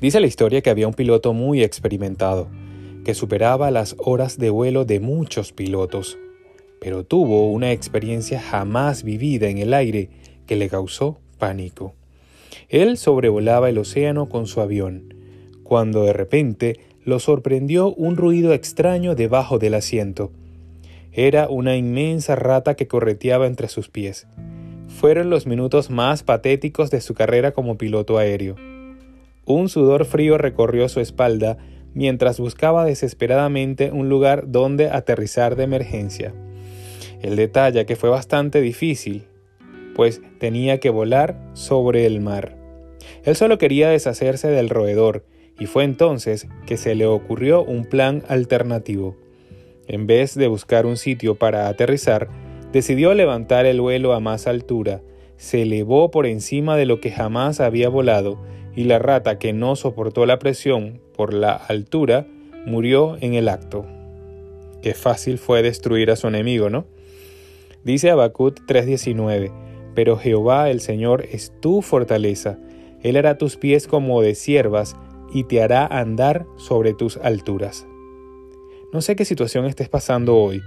Dice la historia que había un piloto muy experimentado, que superaba las horas de vuelo de muchos pilotos, pero tuvo una experiencia jamás vivida en el aire que le causó pánico. Él sobrevolaba el océano con su avión, cuando de repente lo sorprendió un ruido extraño debajo del asiento. Era una inmensa rata que correteaba entre sus pies. Fueron los minutos más patéticos de su carrera como piloto aéreo. Un sudor frío recorrió su espalda mientras buscaba desesperadamente un lugar donde aterrizar de emergencia. El detalle que fue bastante difícil, pues tenía que volar sobre el mar. Él solo quería deshacerse del roedor, y fue entonces que se le ocurrió un plan alternativo. En vez de buscar un sitio para aterrizar, decidió levantar el vuelo a más altura, se elevó por encima de lo que jamás había volado, y la rata que no soportó la presión por la altura murió en el acto. Qué fácil fue destruir a su enemigo, ¿no? Dice Habacuc 3:19, pero Jehová el Señor es tu fortaleza, Él hará tus pies como de siervas y te hará andar sobre tus alturas. No sé qué situación estés pasando hoy,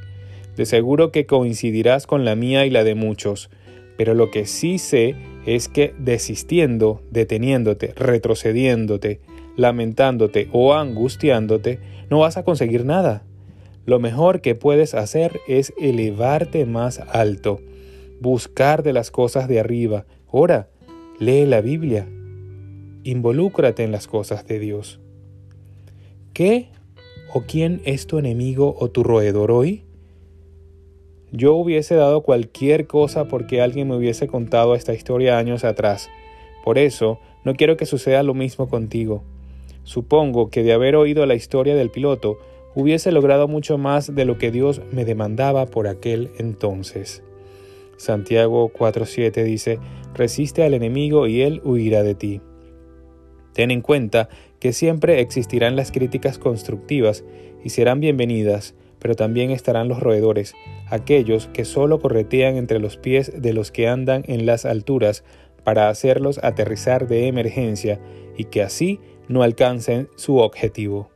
de seguro que coincidirás con la mía y la de muchos, pero lo que sí sé es que desistiendo, deteniéndote, retrocediéndote, lamentándote o angustiándote, no vas a conseguir nada. Lo mejor que puedes hacer es elevarte más alto, buscar de las cosas de arriba. Ora, lee la Biblia, involúcrate en las cosas de Dios. ¿Qué o quién es tu enemigo o tu roedor hoy? Yo hubiese dado cualquier cosa porque alguien me hubiese contado esta historia años atrás. Por eso, no quiero que suceda lo mismo contigo. Supongo que de haber oído la historia del piloto, hubiese logrado mucho más de lo que Dios me demandaba por aquel entonces. Santiago 4:7 dice, resiste al enemigo y él huirá de ti. Ten en cuenta que siempre existirán las críticas constructivas y serán bienvenidas, pero también estarán los roedores, aquellos que solo corretean entre los pies de los que andan en las alturas para hacerlos aterrizar de emergencia y que así no alcancen su objetivo.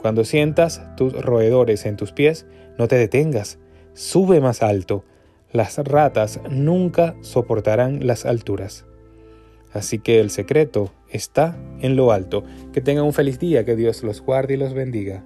Cuando sientas tus roedores en tus pies, no te detengas, sube más alto. Las ratas nunca soportarán las alturas. Así que el secreto está en lo alto. Que tengan un feliz día, que Dios los guarde y los bendiga.